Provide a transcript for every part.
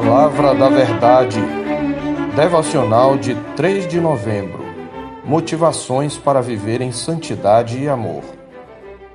Palavra da Verdade. Devocional de 3 de novembro. Motivações para viver em santidade e amor.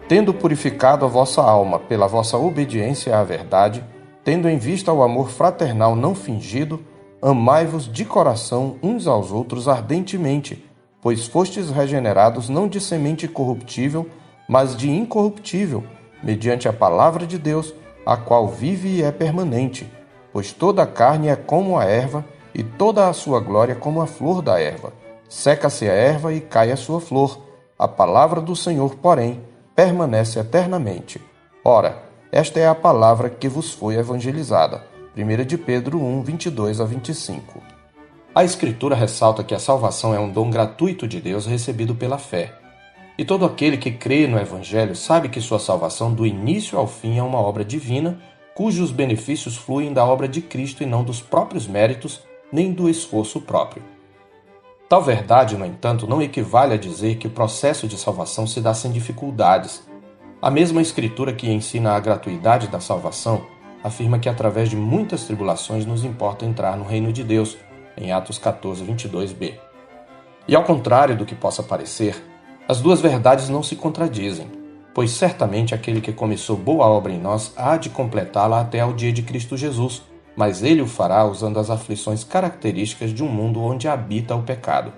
Tendo purificado a vossa alma pela vossa obediência à verdade, tendo em vista o amor fraternal não fingido, amai-vos de coração uns aos outros ardentemente, pois fostes regenerados não de semente corruptível, mas de incorruptível, mediante a palavra de Deus, a qual vive e é permanente pois toda a carne é como a erva, e toda a sua glória como a flor da erva. Seca-se a erva e cai a sua flor. A palavra do Senhor, porém, permanece eternamente. Ora, esta é a palavra que vos foi evangelizada. 1 de Pedro 1, 22 a 25. A Escritura ressalta que a salvação é um dom gratuito de Deus recebido pela fé. E todo aquele que crê no Evangelho sabe que sua salvação, do início ao fim, é uma obra divina cujos benefícios fluem da obra de Cristo e não dos próprios méritos nem do esforço próprio. Tal verdade, no entanto, não equivale a dizer que o processo de salvação se dá sem dificuldades. A mesma Escritura que ensina a gratuidade da salvação afirma que através de muitas tribulações nos importa entrar no reino de Deus, em Atos 14, 22b. E ao contrário do que possa parecer, as duas verdades não se contradizem pois certamente aquele que começou boa obra em nós há de completá-la até ao dia de Cristo Jesus, mas ele o fará usando as aflições características de um mundo onde habita o pecado.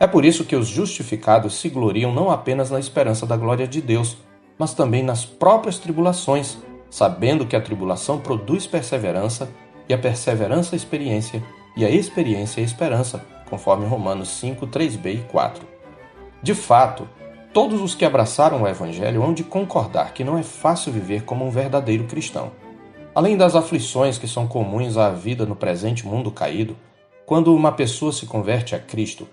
É por isso que os justificados se gloriam não apenas na esperança da glória de Deus, mas também nas próprias tribulações, sabendo que a tribulação produz perseverança, e a perseverança experiência, e a experiência esperança, conforme Romanos 5, 3b e 4. De fato, Todos os que abraçaram o Evangelho hão de concordar que não é fácil viver como um verdadeiro cristão. Além das aflições que são comuns à vida no presente mundo caído, quando uma pessoa se converte a Cristo,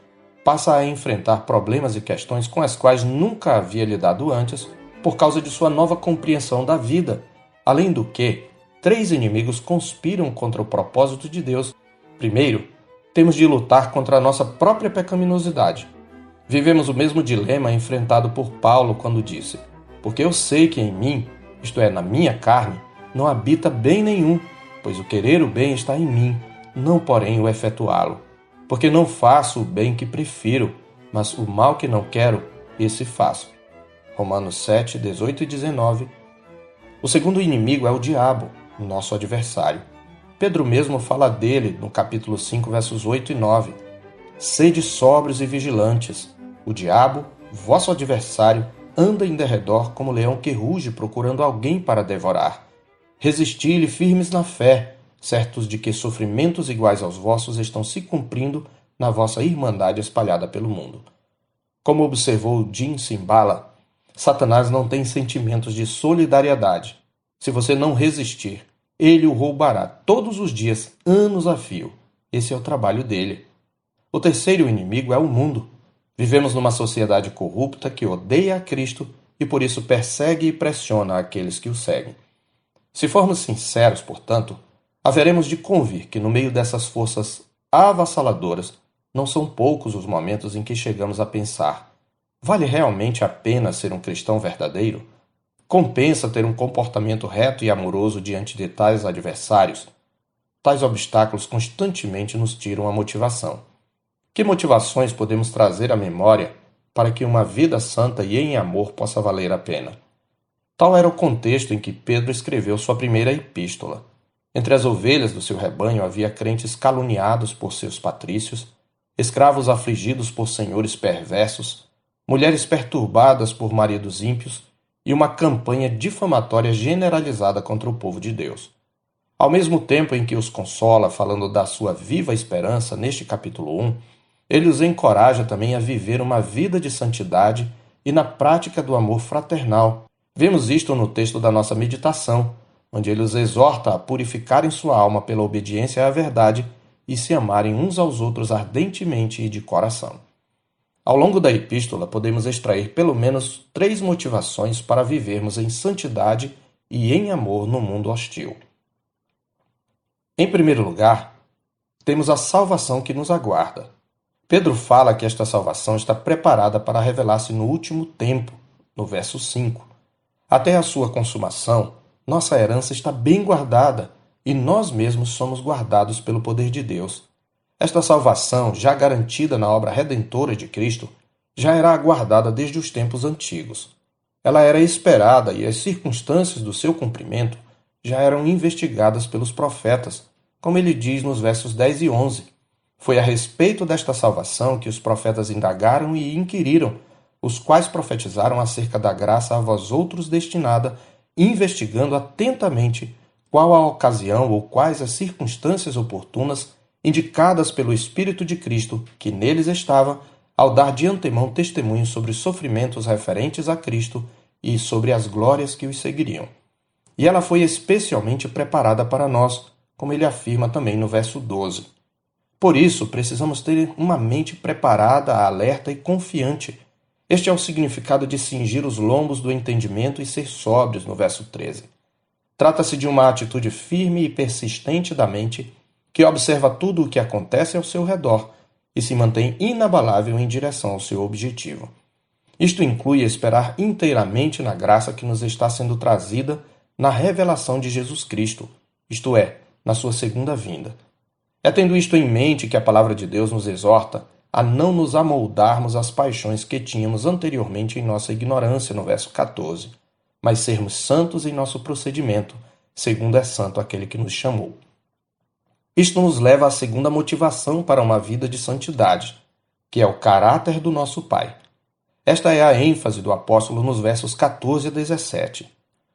passa a enfrentar problemas e questões com as quais nunca havia lidado antes por causa de sua nova compreensão da vida. Além do que, três inimigos conspiram contra o propósito de Deus. Primeiro, temos de lutar contra a nossa própria pecaminosidade. Vivemos o mesmo dilema enfrentado por Paulo quando disse: Porque eu sei que em mim, isto é, na minha carne, não habita bem nenhum, pois o querer o bem está em mim, não porém o efetuá-lo. Porque não faço o bem que prefiro, mas o mal que não quero, esse faço. Romanos 7, 18 e 19. O segundo inimigo é o diabo, nosso adversário. Pedro mesmo fala dele no capítulo 5, versos 8 e 9. Sede sóbrios e vigilantes, o diabo, vosso adversário, anda em derredor como leão que ruge procurando alguém para devorar. Resisti-lhe firmes na fé, certos de que sofrimentos iguais aos vossos estão se cumprindo na vossa irmandade espalhada pelo mundo. Como observou Jim Simbala, Satanás não tem sentimentos de solidariedade. Se você não resistir, ele o roubará todos os dias, anos a fio. Esse é o trabalho dele. O terceiro inimigo é o mundo, Vivemos numa sociedade corrupta que odeia a Cristo e por isso persegue e pressiona aqueles que o seguem. Se formos sinceros, portanto, haveremos de convir que no meio dessas forças avassaladoras não são poucos os momentos em que chegamos a pensar: vale realmente a pena ser um cristão verdadeiro? Compensa ter um comportamento reto e amoroso diante de tais adversários? Tais obstáculos constantemente nos tiram a motivação. Que motivações podemos trazer à memória para que uma vida santa e em amor possa valer a pena? Tal era o contexto em que Pedro escreveu sua primeira epístola. Entre as ovelhas do seu rebanho havia crentes caluniados por seus patrícios, escravos afligidos por senhores perversos, mulheres perturbadas por maridos ímpios e uma campanha difamatória generalizada contra o povo de Deus. Ao mesmo tempo em que os consola, falando da sua viva esperança neste capítulo 1, ele os encoraja também a viver uma vida de santidade e na prática do amor fraternal. Vemos isto no texto da nossa meditação, onde ele os exorta a purificarem sua alma pela obediência à verdade e se amarem uns aos outros ardentemente e de coração. Ao longo da epístola, podemos extrair pelo menos três motivações para vivermos em santidade e em amor no mundo hostil. Em primeiro lugar, temos a salvação que nos aguarda. Pedro fala que esta salvação está preparada para revelar-se no último tempo, no verso 5. Até a sua consumação, nossa herança está bem guardada e nós mesmos somos guardados pelo poder de Deus. Esta salvação, já garantida na obra redentora de Cristo, já era aguardada desde os tempos antigos. Ela era esperada e as circunstâncias do seu cumprimento já eram investigadas pelos profetas, como ele diz nos versos 10 e 11. Foi a respeito desta salvação que os profetas indagaram e inquiriram, os quais profetizaram acerca da graça a vós outros destinada, investigando atentamente qual a ocasião ou quais as circunstâncias oportunas indicadas pelo Espírito de Cristo que neles estava, ao dar de antemão testemunho sobre os sofrimentos referentes a Cristo e sobre as glórias que os seguiriam. E ela foi especialmente preparada para nós, como ele afirma também no verso 12. Por isso, precisamos ter uma mente preparada, alerta e confiante. Este é o significado de cingir os lombos do entendimento e ser sóbrios, no verso 13. Trata-se de uma atitude firme e persistente da mente que observa tudo o que acontece ao seu redor e se mantém inabalável em direção ao seu objetivo. Isto inclui esperar inteiramente na graça que nos está sendo trazida na revelação de Jesus Cristo, isto é, na sua segunda vinda. É tendo isto em mente que a palavra de Deus nos exorta a não nos amoldarmos às paixões que tínhamos anteriormente em nossa ignorância, no verso 14, mas sermos santos em nosso procedimento, segundo é santo aquele que nos chamou. Isto nos leva à segunda motivação para uma vida de santidade, que é o caráter do nosso Pai. Esta é a ênfase do apóstolo nos versos 14 a 17.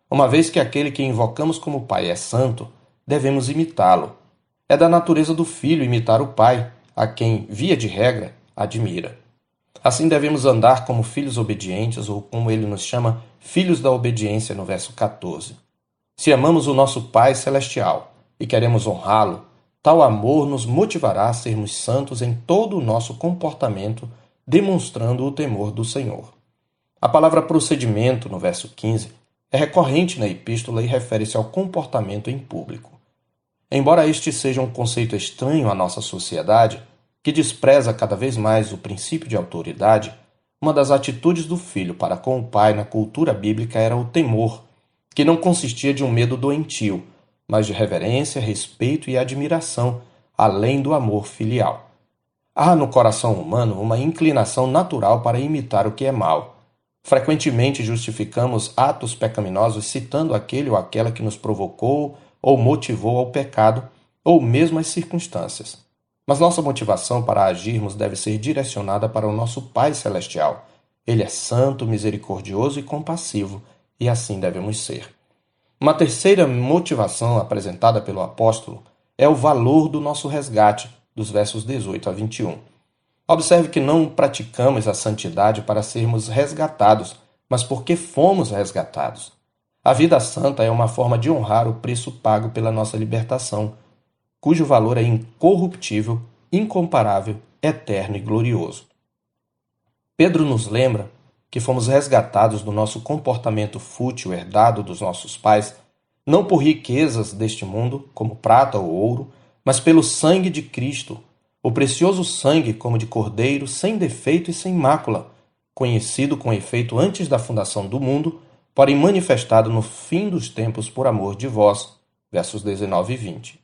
Uma vez que aquele que invocamos como Pai é santo, devemos imitá-lo. É da natureza do filho imitar o pai, a quem, via de regra, admira. Assim devemos andar como filhos obedientes, ou como ele nos chama, filhos da obediência, no verso 14. Se amamos o nosso Pai Celestial e queremos honrá-lo, tal amor nos motivará a sermos santos em todo o nosso comportamento, demonstrando o temor do Senhor. A palavra procedimento, no verso 15, é recorrente na epístola e refere-se ao comportamento em público. Embora este seja um conceito estranho à nossa sociedade, que despreza cada vez mais o princípio de autoridade, uma das atitudes do filho para com o pai na cultura bíblica era o temor, que não consistia de um medo doentio, mas de reverência, respeito e admiração, além do amor filial. Há no coração humano uma inclinação natural para imitar o que é mal, Frequentemente justificamos atos pecaminosos citando aquele ou aquela que nos provocou ou motivou ao pecado, ou mesmo as circunstâncias. Mas nossa motivação para agirmos deve ser direcionada para o nosso Pai Celestial. Ele é santo, misericordioso e compassivo, e assim devemos ser. Uma terceira motivação apresentada pelo apóstolo é o valor do nosso resgate, dos versos 18 a 21. Observe que não praticamos a santidade para sermos resgatados, mas porque fomos resgatados. A vida santa é uma forma de honrar o preço pago pela nossa libertação, cujo valor é incorruptível, incomparável, eterno e glorioso. Pedro nos lembra que fomos resgatados do nosso comportamento fútil herdado dos nossos pais, não por riquezas deste mundo, como prata ou ouro, mas pelo sangue de Cristo o precioso sangue como de cordeiro, sem defeito e sem mácula, conhecido com efeito antes da fundação do mundo, porém manifestado no fim dos tempos por amor de vós. Versos 19 e 20.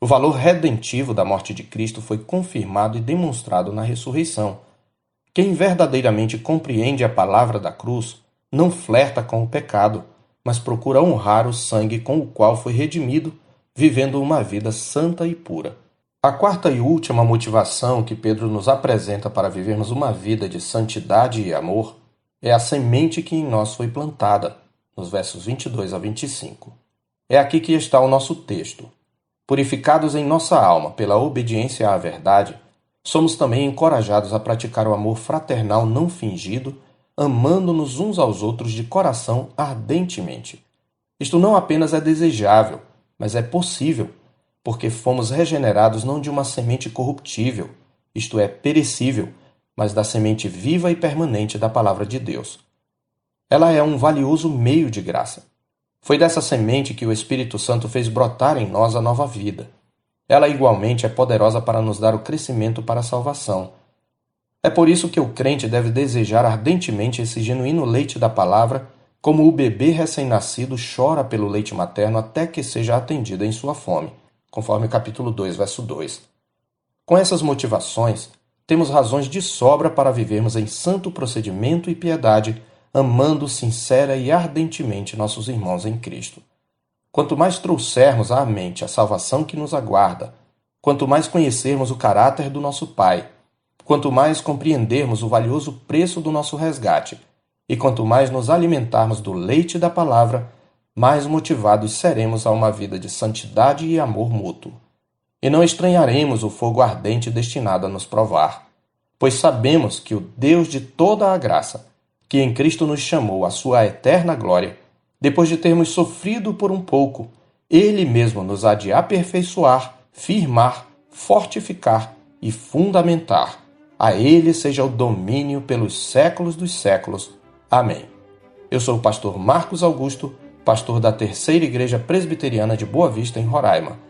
O valor redentivo da morte de Cristo foi confirmado e demonstrado na ressurreição. Quem verdadeiramente compreende a palavra da cruz não flerta com o pecado, mas procura honrar o sangue com o qual foi redimido, vivendo uma vida santa e pura. A quarta e última motivação que Pedro nos apresenta para vivermos uma vida de santidade e amor é a semente que em nós foi plantada, nos versos 22 a 25. É aqui que está o nosso texto. Purificados em nossa alma pela obediência à verdade, somos também encorajados a praticar o amor fraternal não fingido, amando-nos uns aos outros de coração ardentemente. Isto não apenas é desejável, mas é possível porque fomos regenerados não de uma semente corruptível, isto é, perecível, mas da semente viva e permanente da Palavra de Deus. Ela é um valioso meio de graça. Foi dessa semente que o Espírito Santo fez brotar em nós a nova vida. Ela igualmente é poderosa para nos dar o crescimento para a salvação. É por isso que o crente deve desejar ardentemente esse genuíno leite da palavra como o bebê recém-nascido chora pelo leite materno até que seja atendido em sua fome, conforme capítulo 2, verso 2. Com essas motivações, temos razões de sobra para vivermos em santo procedimento e piedade, amando sincera e ardentemente nossos irmãos em Cristo. Quanto mais trouxermos à mente a salvação que nos aguarda, quanto mais conhecermos o caráter do nosso Pai, quanto mais compreendermos o valioso preço do nosso resgate, e quanto mais nos alimentarmos do leite da palavra, mais motivados seremos a uma vida de santidade e amor mútuo. E não estranharemos o fogo ardente destinado a nos provar, pois sabemos que o Deus de toda a graça, que em Cristo nos chamou à sua eterna glória, depois de termos sofrido por um pouco, Ele mesmo nos há de aperfeiçoar, firmar, fortificar e fundamentar. A Ele seja o domínio pelos séculos dos séculos. Amém. Eu sou o pastor Marcos Augusto, pastor da Terceira Igreja Presbiteriana de Boa Vista, em Roraima.